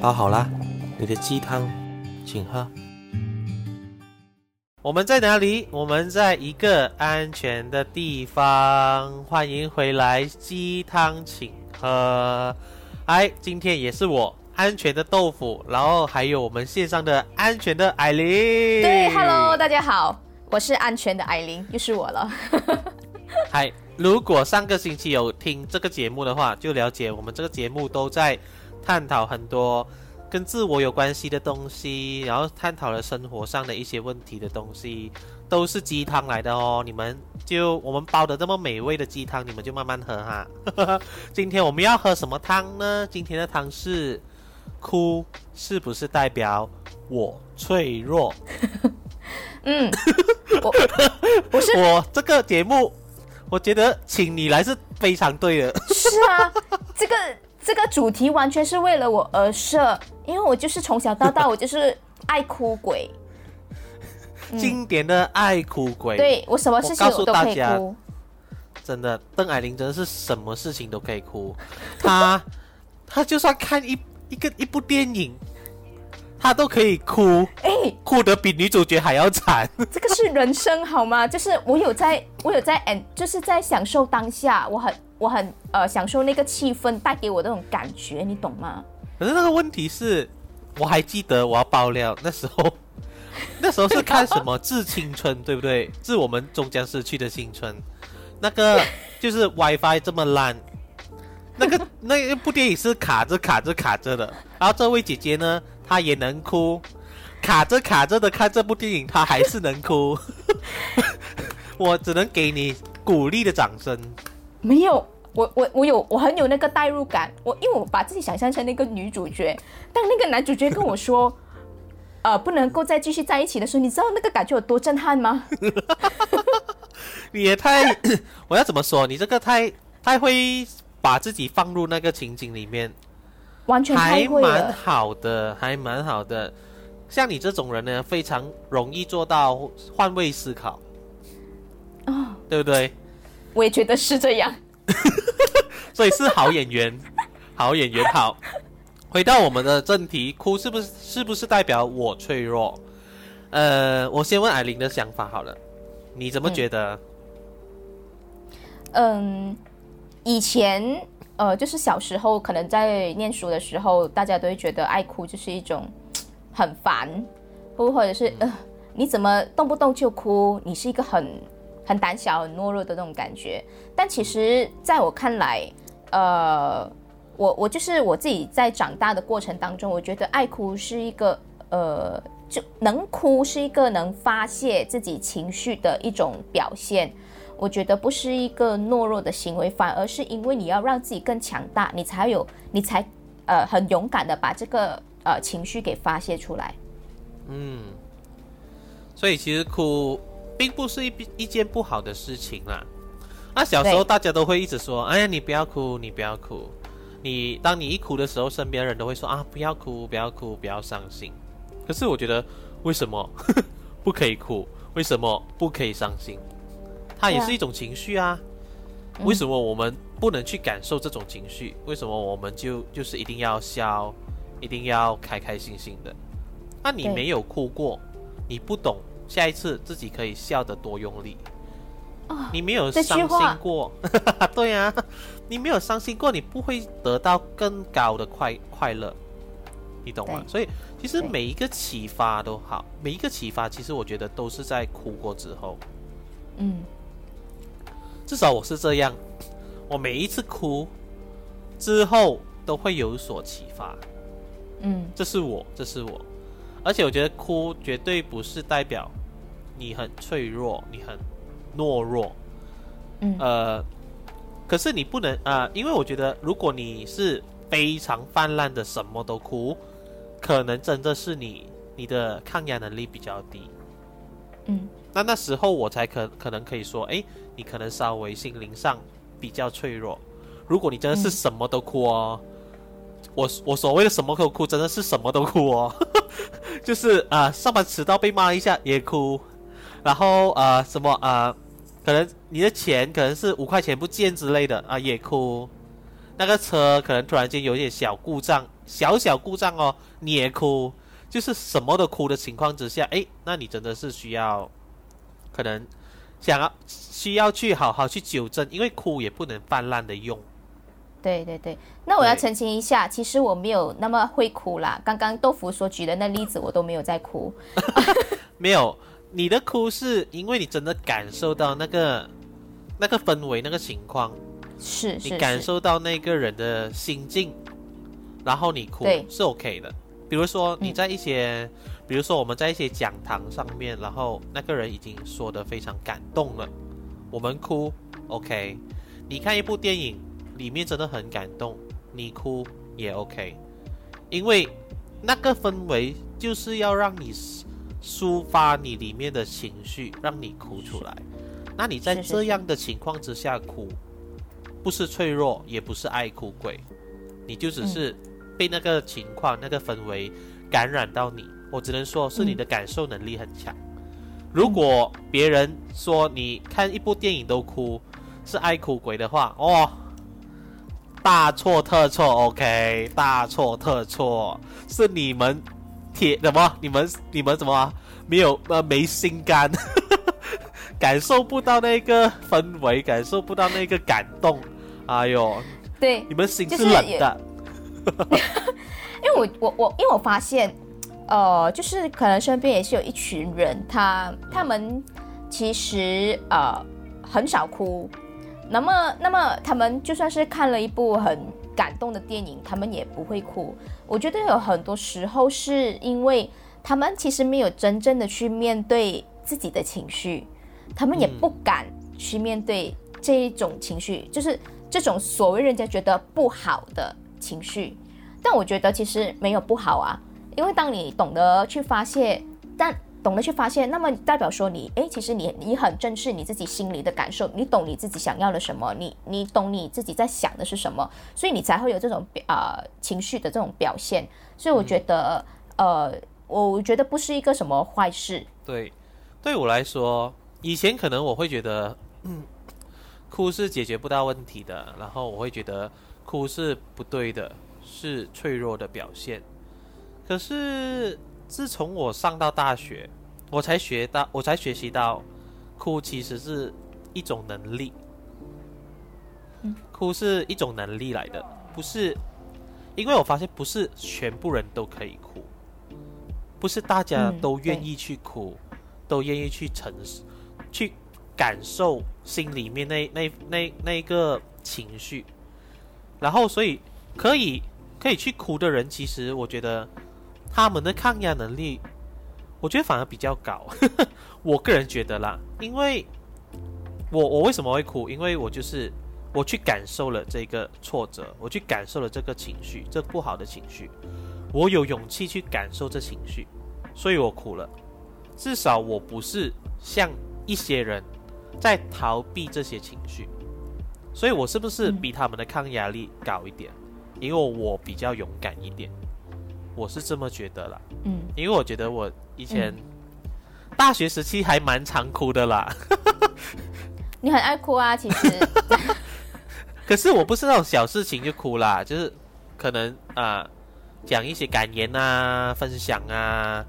包好啦，你的鸡汤，请喝。我们在哪里？我们在一个安全的地方。欢迎回来，鸡汤请喝。哎，今天也是我安全的豆腐，然后还有我们线上的安全的艾琳。对，Hello，大家好，我是安全的艾琳，又是我了。嗨，如果上个星期有听这个节目的话，就了解我们这个节目都在探讨很多跟自我有关系的东西，然后探讨了生活上的一些问题的东西，都是鸡汤来的哦。你们就我们煲的这么美味的鸡汤，你们就慢慢喝哈。今天我们要喝什么汤呢？今天的汤是哭，是不是代表我脆弱？嗯，我不是我这个节目。我觉得请你来是非常对的。是啊，这个这个主题完全是为了我而设，因为我就是从小到大我就是爱哭鬼，经典的爱哭鬼。对我什么事情我都可以哭。真的，邓艾琳真的是什么事情都可以哭。她 她就算看一一个一部电影。她都可以哭，哎，哭得比女主角还要惨。这个是人生好吗？就是我有在，我有在，and 就是在享受当下，我很，我很呃享受那个气氛带给我那种感觉，你懂吗？可是那个问题是，我还记得我要爆料那时候，那时候是看什么《致青春》，对不对？致我们终将逝去的青春。那个 就是 WiFi 这么烂，那个那一部电影是卡着卡着卡着的。然后这位姐姐呢？她也能哭，卡着卡着的看这部电影，她还是能哭。我只能给你鼓励的掌声。没有，我我我有，我很有那个代入感。我因为我把自己想象成那个女主角，当那个男主角跟我说，呃，不能够再继续在一起的时候，你知道那个感觉有多震撼吗？你也太…… 我要怎么说？你这个太太会把自己放入那个情景里面。完全还蛮好的，还蛮好的。像你这种人呢，非常容易做到换位思考，哦，对不对？我也觉得是这样，所以是好演员，好演员。好，回到我们的正题，哭是不是是不是代表我脆弱？呃，我先问艾琳的想法好了，你怎么觉得？嗯，以前。呃，就是小时候可能在念书的时候，大家都会觉得爱哭就是一种 很烦，或或者是呃，你怎么动不动就哭？你是一个很很胆小、很懦弱的那种感觉。但其实在我看来，呃，我我就是我自己在长大的过程当中，我觉得爱哭是一个呃，就能哭是一个能发泄自己情绪的一种表现。我觉得不是一个懦弱的行为，反而是因为你要让自己更强大，你才有，你才呃很勇敢的把这个呃情绪给发泄出来。嗯，所以其实哭并不是一一件不好的事情啦。那小时候大家都会一直说：“哎呀，你不要哭，你不要哭。”你当你一哭的时候，身边人都会说：“啊，不要哭，不要哭，不要伤心。”可是我觉得，为什么 不可以哭？为什么不可以伤心？它也是一种情绪啊，为什么我们不能去感受这种情绪？为什么我们就就是一定要笑，一定要开开心心的？那你没有哭过，你不懂下一次自己可以笑得多用力。你没有伤心过，对啊，你没有伤心过，你不会得到更高的快快乐，你懂吗？所以其实每一个启发都好，每一个启发其实我觉得都是在哭过之后，嗯。至少我是这样，我每一次哭之后都会有所启发。嗯，这是我，这是我。而且我觉得哭绝对不是代表你很脆弱，你很懦弱。嗯，呃，可是你不能啊，因为我觉得如果你是非常泛滥的什么都哭，可能真的是你你的抗压能力比较低。嗯，那那时候我才可可能可以说，哎。你可能稍微心灵上比较脆弱。如果你真的是什么都哭哦，我我所谓的什么都哭，真的是什么都哭哦，就是啊，上班迟到被骂一下也哭，然后呃什么啊，可能你的钱可能是五块钱不见之类的啊也哭，那个车可能突然间有点小故障，小小故障哦，你也哭，就是什么都哭的情况之下，哎，那你真的是需要，可能想要需要去好好去纠正，因为哭也不能泛滥的用。对对对，那我要澄清一下，其实我没有那么会哭啦。刚刚豆腐所举的那例子，我都没有在哭。没有，你的哭是因为你真的感受到那个那个氛围、那个情况。是，你感受到那个人的心境，然后你哭是 OK 的。比如说你在一些，比如说我们在一些讲堂上面，然后那个人已经说的非常感动了，我们哭 OK。你看一部电影，里面真的很感动，你哭也 OK，因为那个氛围就是要让你抒发你里面的情绪，让你哭出来。那你在这样的情况之下哭。不是脆弱，也不是爱哭鬼，你就只是被那个情况、那个氛围感染到你。我只能说是你的感受能力很强。如果别人说你看一部电影都哭，是爱哭鬼的话，哦，大错特错，OK，大错特错，是你们铁什么？你们你们怎么没有呃没心肝？感受不到那个氛围，感受不到那个感动，哎呦，对，你们心是冷的。因为我我我，因为我发现，呃，就是可能身边也是有一群人，他他们其实呃很少哭，那么那么他们就算是看了一部很感动的电影，他们也不会哭。我觉得有很多时候是因为他们其实没有真正的去面对自己的情绪。他们也不敢去面对这一种情绪，就是这种所谓人家觉得不好的情绪。但我觉得其实没有不好啊，因为当你懂得去发泄，但懂得去发现，那么代表说你，诶，其实你你很正视你自己心里的感受，你懂你自己想要的什么，你你懂你自己在想的是什么，所以你才会有这种啊情绪的这种表现。所以我觉得，呃，我觉得不是一个什么坏事。对，对我来说。以前可能我会觉得，嗯，哭是解决不到问题的，然后我会觉得哭是不对的，是脆弱的表现。可是自从我上到大学，我才学到，我才学习到，哭其实是一种能力。哭是一种能力来的，不是，因为我发现不是全部人都可以哭，不是大家都愿意去哭，都愿意去承受。去感受心里面那那那那个情绪，然后所以可以可以去哭的人，其实我觉得他们的抗压能力，我觉得反而比较高。我个人觉得啦，因为我我为什么会哭？因为我就是我去感受了这个挫折，我去感受了这个情绪，这不好的情绪，我有勇气去感受这情绪，所以我哭了。至少我不是像。一些人在逃避这些情绪，所以我是不是比他们的抗压力高一点？因为我比较勇敢一点，我是这么觉得啦。嗯，因为我觉得我以前大学时期还蛮常哭的啦。你很爱哭啊，其实。可是我不是那种小事情就哭啦，就是可能啊讲一些感言啊，分享啊。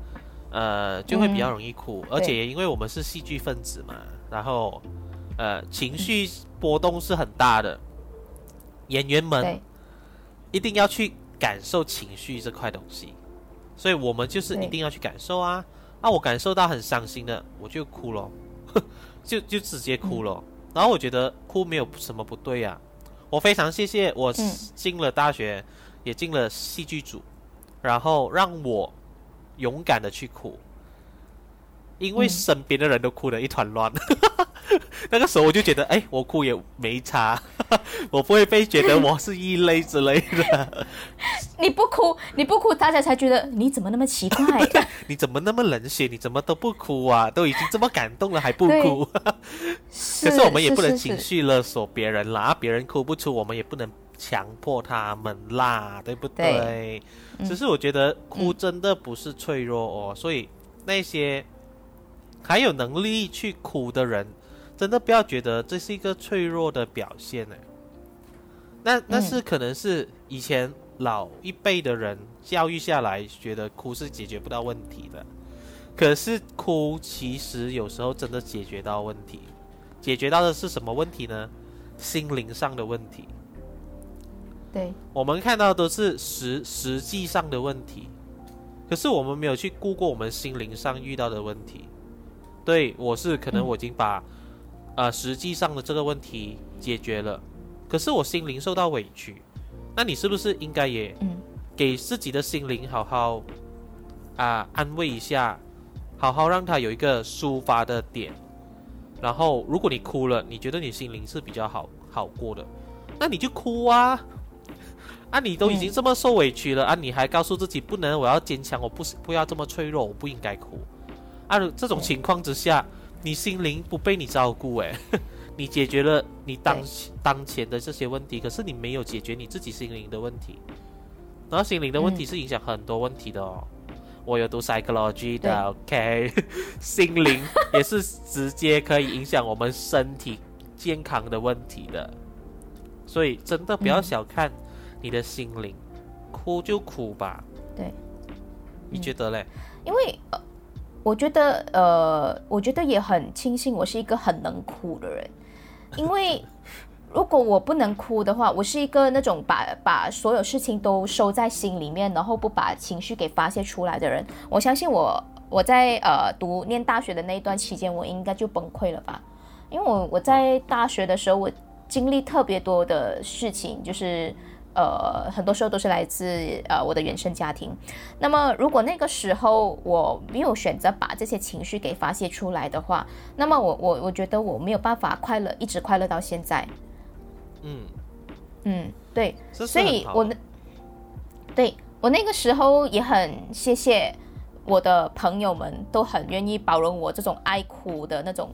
呃，就会比较容易哭，而且因为我们是戏剧分子嘛，然后，呃，情绪波动是很大的，演员们一定要去感受情绪这块东西，所以我们就是一定要去感受啊。啊我感受到很伤心的，我就哭咯，就就直接哭了。然后我觉得哭没有什么不对啊，我非常谢谢我进了大学，也进了戏剧组，然后让我。勇敢的去哭，因为身边的人都哭得一团乱。那个时候我就觉得，哎，我哭也没差，我不会被觉得我是异类之类的。你不哭，你不哭，大家才觉得你怎么那么奇怪？你怎么那么冷血？你怎么都不哭啊？都已经这么感动了还不哭？可是我们也不能情绪勒索别人啦，别人哭不出，我们也不能强迫他们啦，对不对？只是我觉得哭真的不是脆弱哦，所以那些还有能力去哭的人，真的不要觉得这是一个脆弱的表现呢。那那是可能是以前老一辈的人教育下来，觉得哭是解决不到问题的。可是哭其实有时候真的解决到问题，解决到的是什么问题呢？心灵上的问题。对，我们看到都是实实际上的问题，可是我们没有去顾过我们心灵上遇到的问题。对我是可能我已经把呃实际上的这个问题解决了，可是我心灵受到委屈，那你是不是应该也给自己的心灵好好啊安慰一下？好好让他有一个抒发的点，然后如果你哭了，你觉得你心灵是比较好好过的，那你就哭啊！啊，你都已经这么受委屈了啊，你还告诉自己不能，我要坚强，我不不要这么脆弱，我不应该哭。啊，这种情况之下，你心灵不被你照顾，诶，你解决了你当当前的这些问题，可是你没有解决你自己心灵的问题，然后心灵的问题是影响很多问题的哦。我有读 psychology 的，OK，心灵也是直接可以影响我们身体健康的问题的，所以真的不要小看你的心灵，哭就哭吧。对，你觉得嘞？因为呃，我觉得呃，我觉得也很庆幸我是一个很能哭的人，因为。如果我不能哭的话，我是一个那种把把所有事情都收在心里面，然后不把情绪给发泄出来的人。我相信我我在呃读念大学的那一段期间，我应该就崩溃了吧？因为我我在大学的时候，我经历特别多的事情，就是呃很多时候都是来自呃我的原生家庭。那么如果那个时候我没有选择把这些情绪给发泄出来的话，那么我我我觉得我没有办法快乐，一直快乐到现在。嗯嗯，对，所以我那对我那个时候也很谢谢我的朋友们，都很愿意包容我这种爱哭的那种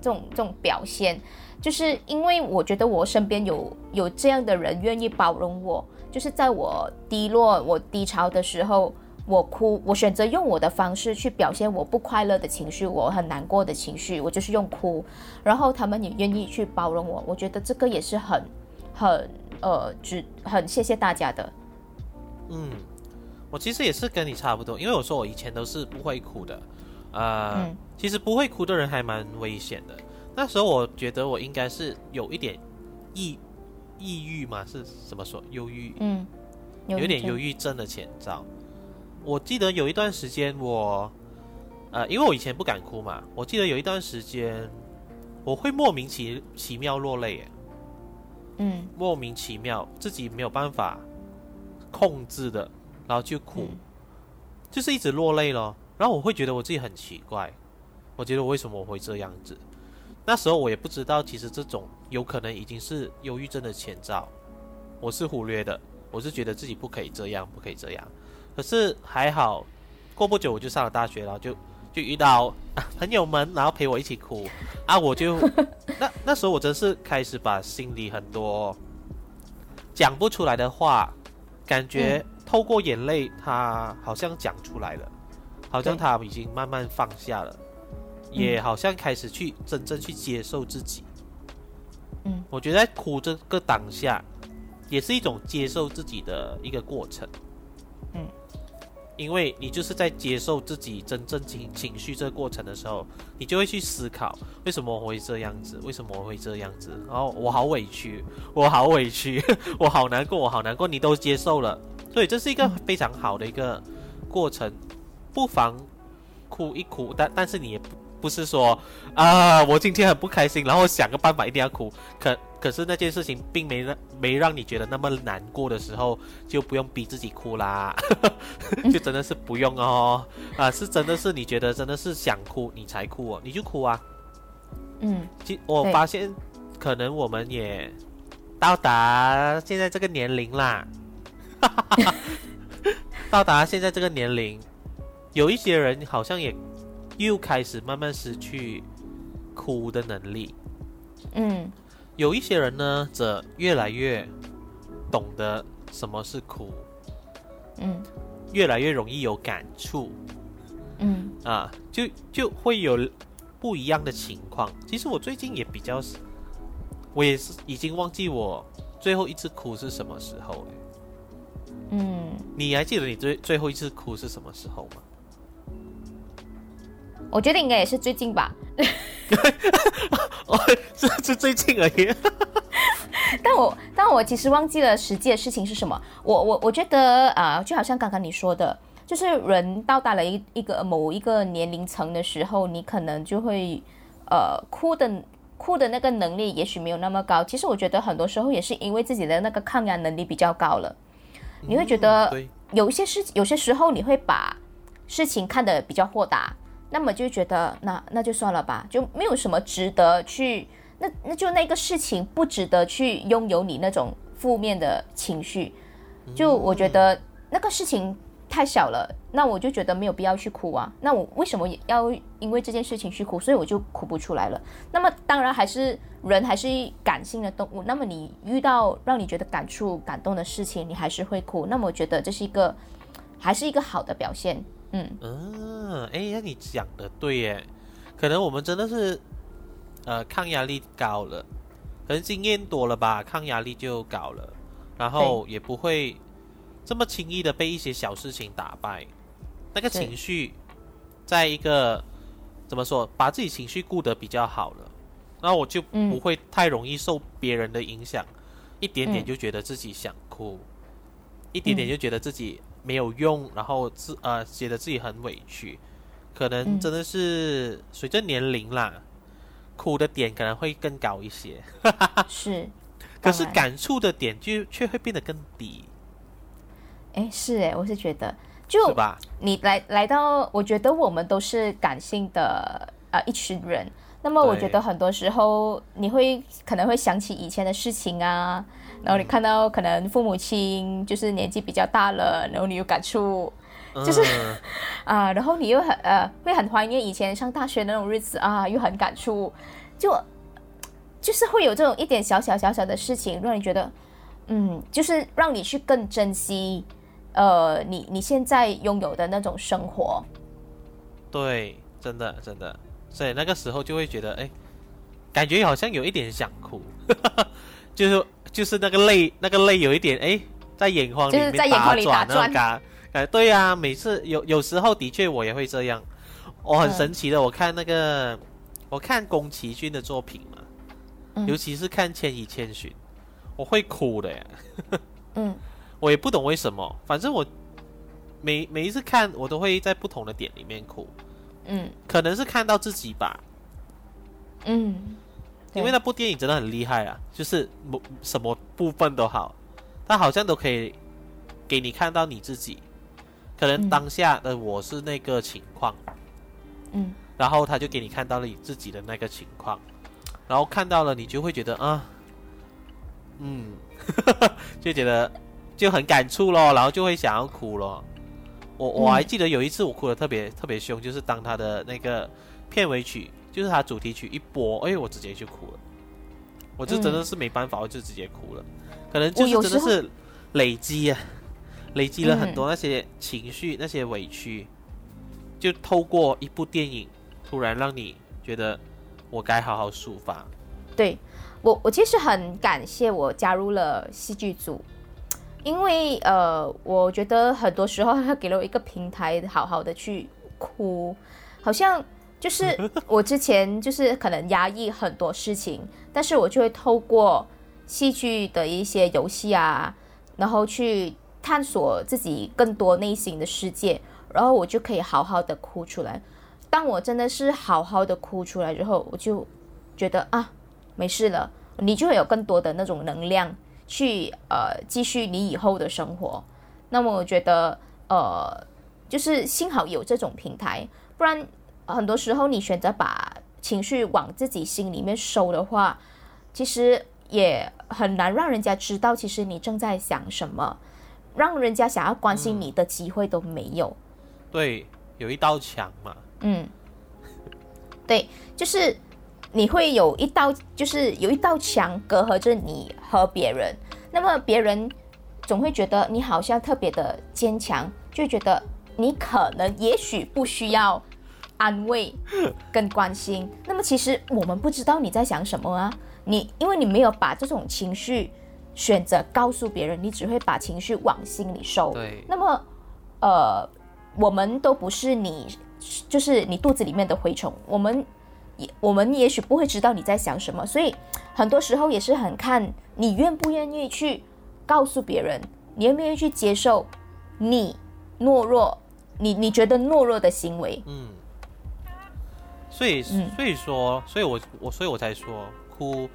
这种这种表现，就是因为我觉得我身边有有这样的人愿意包容我，就是在我低落、我低潮的时候。我哭，我选择用我的方式去表现我不快乐的情绪，我很难过的情绪，我就是用哭，然后他们也愿意去包容我，我觉得这个也是很，很呃，只很谢谢大家的。嗯，我其实也是跟你差不多，因为我说我以前都是不会哭的，呃，其实不会哭的人还蛮危险的。那时候我觉得我应该是有一点抑抑郁嘛，是怎么说？忧郁，嗯，有点忧郁症的前兆。我记得有一段时间，我，呃，因为我以前不敢哭嘛，我记得有一段时间，我会莫名其奇妙落泪，嗯，莫名其妙自己没有办法控制的，然后就哭，就是一直落泪咯。然后我会觉得我自己很奇怪，我觉得我为什么我会这样子？那时候我也不知道，其实这种有可能已经是忧郁症的前兆，我是忽略的，我是觉得自己不可以这样，不可以这样。可是还好，过不久我就上了大学，然后就就遇到 朋友们，然后陪我一起哭啊！我就 那那时候我真是开始把心里很多讲不出来的话，感觉透过眼泪，他好像讲出来了，好像他已经慢慢放下了，也好像开始去真正去接受自己。嗯，我觉得在哭这个当下，也是一种接受自己的一个过程。嗯。因为你就是在接受自己真正情情绪这个过程的时候，你就会去思考为什么我会这样子，为什么我会这样子，然后我好委屈，我好委屈，我好难过，我好难过，你都接受了，所以这是一个非常好的一个过程，不妨哭一哭，但但是你也不。不是说啊，我今天很不开心，然后想个办法一定要哭。可可是那件事情并没让没让你觉得那么难过的时候，就不用逼自己哭啦，就真的是不用哦。啊，是真的是你觉得真的是想哭你才哭哦，你就哭啊。嗯，其我发现可能我们也到达现在这个年龄啦，到达现在这个年龄，有一些人好像也。又开始慢慢失去哭的能力，嗯，有一些人呢，则越来越懂得什么是哭，嗯，越来越容易有感触，嗯，啊，就就会有不一样的情况。其实我最近也比较，我也是已经忘记我最后一次哭是什么时候？了，嗯，你还记得你最最后一次哭是什么时候吗？我觉得应该也是最近吧。哦，是是最近而已。但我但我其实忘记了实际的事情是什么。我我我觉得啊，就好像刚刚你说的，就是人到达了一一个某一个年龄层的时候，你可能就会呃哭的哭的那个能力也许没有那么高。其实我觉得很多时候也是因为自己的那个抗压能力比较高了，你会觉得有一些事有些时候你会把事情看得比较豁达。那么就觉得那那就算了吧，就没有什么值得去，那那就那个事情不值得去拥有你那种负面的情绪，就我觉得那个事情太小了，那我就觉得没有必要去哭啊。那我为什么要因为这件事情去哭？所以我就哭不出来了。那么当然还是人还是感性的动物，那么你遇到让你觉得感触感动的事情，你还是会哭。那么我觉得这是一个还是一个好的表现。嗯。嗯，哎，那你讲的对耶，可能我们真的是，呃，抗压力高了，可能经验多了吧，抗压力就高了，然后也不会这么轻易的被一些小事情打败，那个情绪，在一个怎么说，把自己情绪顾得比较好了，那我就不会太容易受别人的影响，一点点就觉得自己想哭，一点点就觉得自己。没有用，然后自呃觉得自己很委屈，可能真的是随着年龄啦，哭的点可能会更高一些。是，可是感触的点就却会变得更低。哎，是哎，我是觉得，就吧？你来来到，我觉得我们都是感性的呃一群人。那么我觉得很多时候你会可能会想起以前的事情啊。然后你看到可能父母亲就是年纪比较大了，然后你有感触，就是 啊，然后你又很呃会很怀念以前上大学那种日子啊，又很感触，就就是会有这种一点小小小小的事情，让你觉得嗯，就是让你去更珍惜呃你你现在拥有的那种生活。对，真的真的，所以那个时候就会觉得哎，感觉好像有一点想哭，就是。就是那个泪，那个泪有一点哎，在眼眶里面打转那个，哎，对呀，每次有有时候的确我也会这样，我很神奇的，我看那个，我看宫崎骏的作品嘛，尤其是看《千与千寻》，我会哭的呀，嗯，我也不懂为什么，反正我每每一次看，我都会在不同的点里面哭，嗯，可能是看到自己吧，嗯。因为那部电影真的很厉害啊，就是某什么部分都好，它好像都可以给你看到你自己，可能当下的我是那个情况，嗯，然后他就给你看到了你自己的那个情况，然后看到了你就会觉得啊，嗯，就觉得就很感触咯，然后就会想要哭咯。我我还记得有一次我哭的特别特别凶，就是当他的那个片尾曲。就是他主题曲一播，哎，我直接就哭了，我就真的是没办法，我就直接哭了。可能就是真的是累积啊，累积了很多那些情绪、那些委屈，就透过一部电影，突然让你觉得我该好好抒发。对我，我其实很感谢我加入了戏剧组，因为呃，我觉得很多时候他给了我一个平台，好好的去哭，好像。就是我之前就是可能压抑很多事情，但是我就会透过戏剧的一些游戏啊，然后去探索自己更多内心的世界，然后我就可以好好的哭出来。当我真的是好好的哭出来之后，我就觉得啊，没事了，你就会有更多的那种能量去呃继续你以后的生活。那么我觉得呃，就是幸好有这种平台，不然。很多时候，你选择把情绪往自己心里面收的话，其实也很难让人家知道，其实你正在想什么，让人家想要关心你的机会都没有。对，有一道墙嘛。嗯，对，就是你会有一道，就是有一道墙隔阂着你和别人。那么别人总会觉得你好像特别的坚强，就觉得你可能也许不需要。安慰跟关心，那么其实我们不知道你在想什么啊。你因为你没有把这种情绪选择告诉别人，你只会把情绪往心里收。对，那么，呃，我们都不是你，就是你肚子里面的蛔虫，我们也我们也许不会知道你在想什么，所以很多时候也是很看你愿不愿意去告诉别人，你愿不愿意去接受你懦弱，你你觉得懦弱的行为。嗯，所以所以说，所以我我所以我才说，哭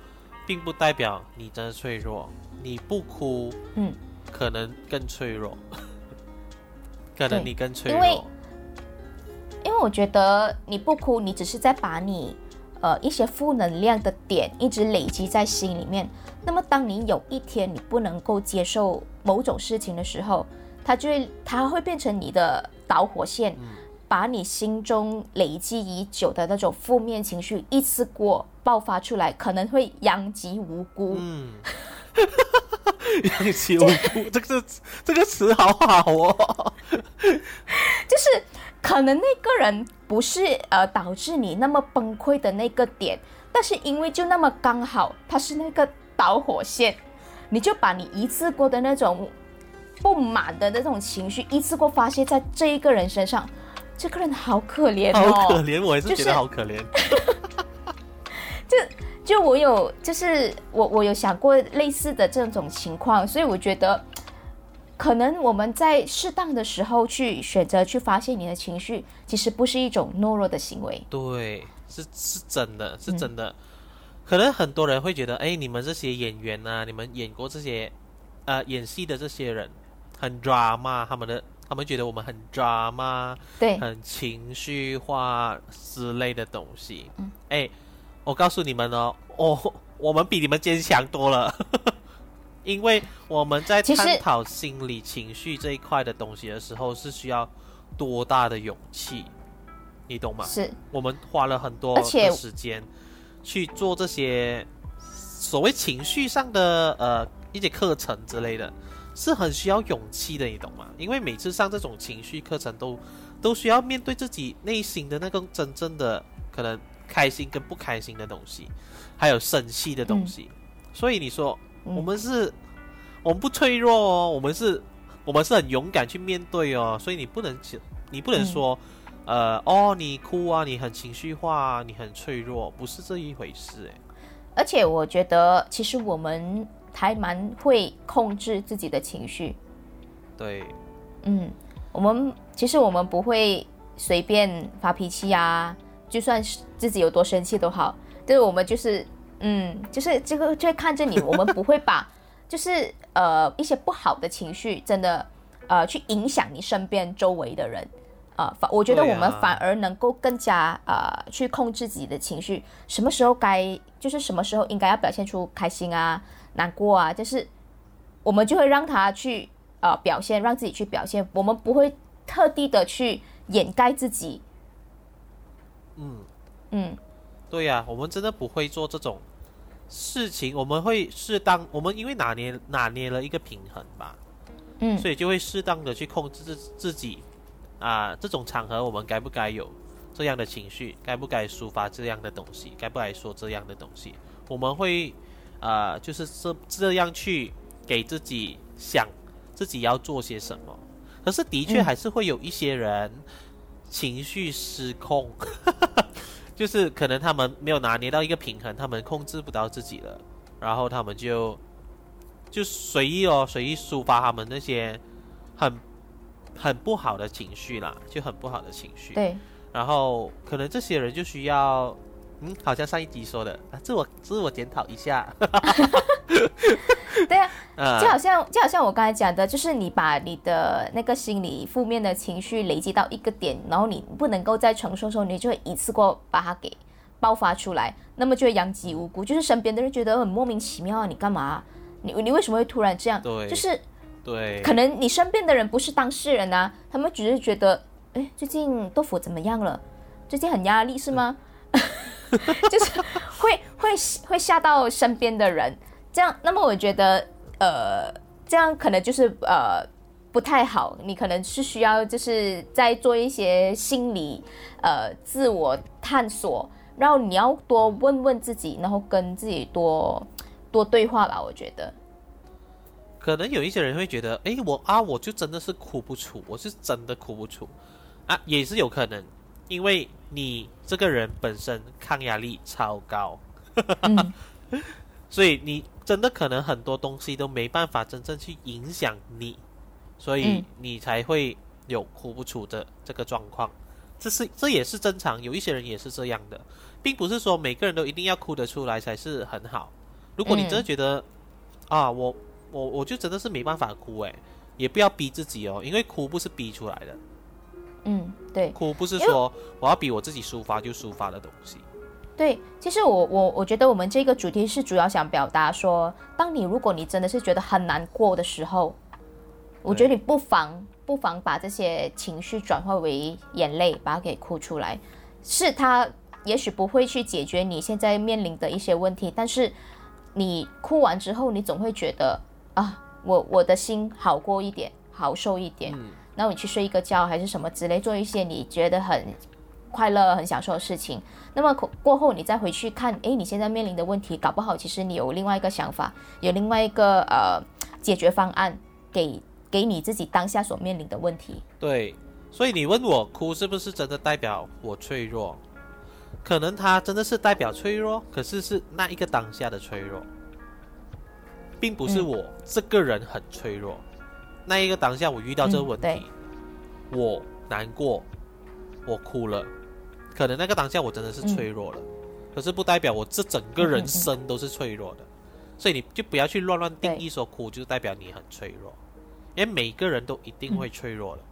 并不代表你真的脆弱，你不哭，嗯，可能更脆弱，可能你更脆因为弱，因为我觉得你不哭，你只是在把你呃一些负能量的点一直累积在心里面。那么当你有一天你不能够接受某种事情的时候，它就会它会变成你的导火线，把你心中累积已久的那种负面情绪一次过爆发出来，可能会殃及无辜。嗯。殃及无辜，这个这个词好好哦。就是可能那个人不是呃导致你那么崩溃的那个点，但是因为就那么刚好他是那个导火线，你就把你一次过的那种不满的那种情绪一次过发泄在这一个人身上，这个人好可怜哦，好可怜，我也是觉得好可怜。就就我有，就是我我有想过类似的这种情况，所以我觉得，可能我们在适当的时候去选择去发泄你的情绪，其实不是一种懦弱的行为。对，是是真的，是真的。可能很多人会觉得，哎，你们这些演员啊，你们演过这些，呃，演戏的这些人很 drama，他们的他们觉得我们很 drama，对，很情绪化之类的东西。嗯，哎，我告诉你们哦，哦，我们比你们坚强多了，因为我们在探讨心理情绪这一块的东西的时候，是需要多大的勇气，你懂吗？是。我们花了很多的时间去做这些所谓情绪上的呃一些课程之类的，是很需要勇气的，你懂吗？因为每次上这种情绪课程都都需要面对自己内心的那个真正的可能开心跟不开心的东西，还有生气的东西。所以你说嗯我们是，我们不脆弱哦，我们是，我们是很勇敢去面对哦。所以你不能只，你不能说，呃，哦，你哭啊，你很情绪化啊，你很脆弱，不是这一回事哎。而且我觉得其实我们还蛮会控制自己的情绪。对，嗯，我们其实我们不会随便发脾气啊，就算是自己有多生气都好，就是我们就是嗯，就是这个就会看着你，我们不会把 就是呃一些不好的情绪真的呃去影响你身边周围的人。啊，反我觉得我们反而能够更加呃去控制自己的情绪，什么时候该就是什么时候应该要表现出开心啊、难过啊，就是我们就会让他去呃表现，让自己去表现，我们不会特地的去掩盖自己。嗯，嗯，对呀、我们真的不会做这种事情，我们会适当，我们因为拿捏拿捏了一个平衡吧，嗯。所以就会适当的去控制自自己啊、这种场合我们该不该有这样的情绪，该不该抒发这样的东西，该不该说这样的东西，我们会呃，就是这这样去给自己想自己要做些什么。可是的确嗯还是会有一些人情绪失控，就是可能他们没有拿捏到一个平衡，他们控制不到自己了，然后他们就就随意哦，随意抒发他们那些很很不好的情绪啦，就很不好的情绪。对，然后可能这些人就需要，嗯，好像上一集说的啊，自我自我检讨一下。对啊，呃 就好像就好像我刚才讲的，就是你把你的那个心理负面的情绪累积到一个点，然后你不能够再承受的时候，你就会一次过把它给爆发出来，那么就会殃及无辜，就是身边的人觉得很莫名其妙啊，你干嘛、你你为什么会突然这样？对就是对，可能你身边的人不是当事人啊，他们只是觉得，哎，最近豆腐怎么样了？最近很压力是吗？就是会会会吓到身边的人，这样，那么我觉得，呃，这样可能就是呃不太好，你可能是需要就是在做一些心理呃自我探索，然后你要多问问自己，然后跟自己多多对话吧，我觉得。可能有一些人会觉得，诶，我啊，我就真的是哭不出，我是真的哭不出啊，也是有可能，因为你这个人本身抗压力超高，嗯。所以你真的可能很多东西都没办法真正去影响你，所以嗯你才会有哭不出的这个状况。这是这也是正常，有一些人也是这样的，并不是说每个人都一定要哭得出来才是很好。如果你真的觉得、啊，我我我就真的是没办法哭，诶，也不要逼自己哦，因为哭不是逼出来的，嗯，对哭不是说我要比我自己抒发就抒发的东西。对，其实我我我觉得我们这个主题是主要想表达说，当你如果你真的是觉得很难过的时候，我觉得你不妨不妨把这些情绪转化为眼泪，把它给哭出来。是它也许不会去解决你现在面临的一些问题，但是你哭完之后，你总会觉得啊，我我的心好过一点，好受一点。嗯然后你去睡一个觉，还是什么之类，做一些你觉得很快乐、很享受的事情。那么过过后，你再回去看，诶，你现在面临的问题，搞不好其实你有另外一个想法，有另外一个呃解决方案给给你自己当下所面临的问题。对，所以你问我哭是不是真的代表我脆弱？可能它真的是代表脆弱，可是是那一个当下的脆弱，并不是嗯我这个人很脆弱。那一个当下我遇到这个问题，我难过，我哭了，可能那个当下我真的是脆弱了，可是不代表我这整个人生都是脆弱的。所以你就不要去乱乱定义说哭就代表你很脆弱，因为每个人都一定会脆弱的。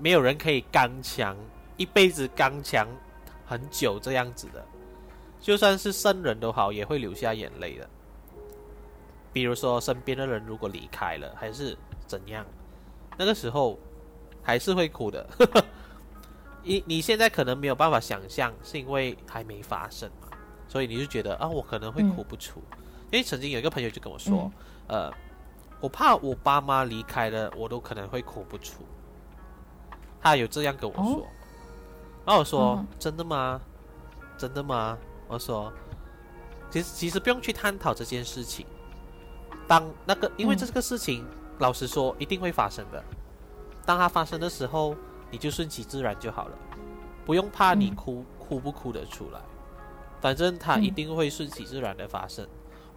没有人可以刚强一辈子刚强很久这样子的，就算是圣人都好，也会流下眼泪的。比如说身边的人如果离开了，还是怎样，那个时候还是会哭的。你你现在可能没有办法想象，是因为还没发生嘛，所以你就觉得啊，我可能会哭不出。因为曾经有一个朋友就跟我说，呃，我怕我爸妈离开了，我都可能会哭不出。他有这样跟我说，哦然后我说、嗯真的吗？真的吗？我说，其实其实不用去探讨这件事情。当那个，因为嗯这个事情，老实说一定会发生的。当它发生的时候，你就顺其自然就好了，不用怕你嗯哭、哭不哭得出来，反正它一嗯定会顺其自然的发生。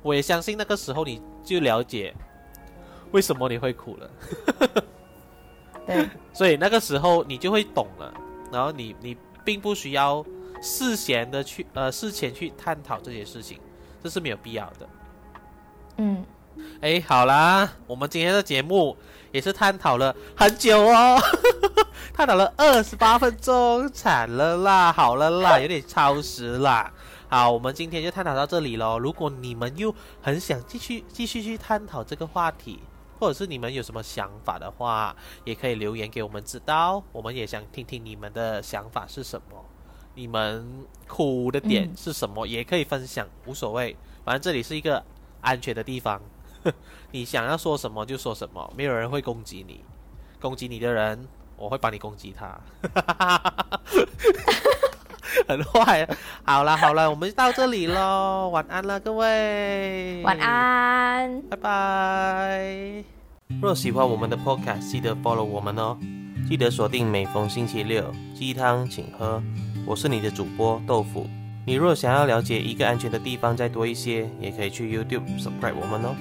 我也相信那个时候你就了解为什么你会哭了。对，所以那个时候你就会懂了，然后你你并不需要事先的去呃事前去探讨这些事情，这是没有必要的。嗯，哎，好啦，我们今天的节目也是探讨了很久哦，探讨了二十八分钟，惨了啦，好了啦，有点超时啦。好，我们今天就探讨到这里喽。如果你们又很想继续继续去探讨这个话题，或者是你们有什么想法的话，也可以留言给我们知道。我们也想听听你们的想法是什么，你们哭的点嗯是什么，也可以分享，无所谓。反正这里是一个安全的地方，你想要说什么就说什么，没有人会攻击你。攻击你的人，我会帮你攻击他。很坏。好啦好啦，我们到这里喽，晚安了各位，晚，安。拜拜。若喜欢我们的 podcast，记得 follow 我们哦，记得锁定每逢星期六鸡汤请喝。我是你的主播豆腐。你若想要了解一个安全的地方再多一些，也可以去 YouTube subscribe 我们哦。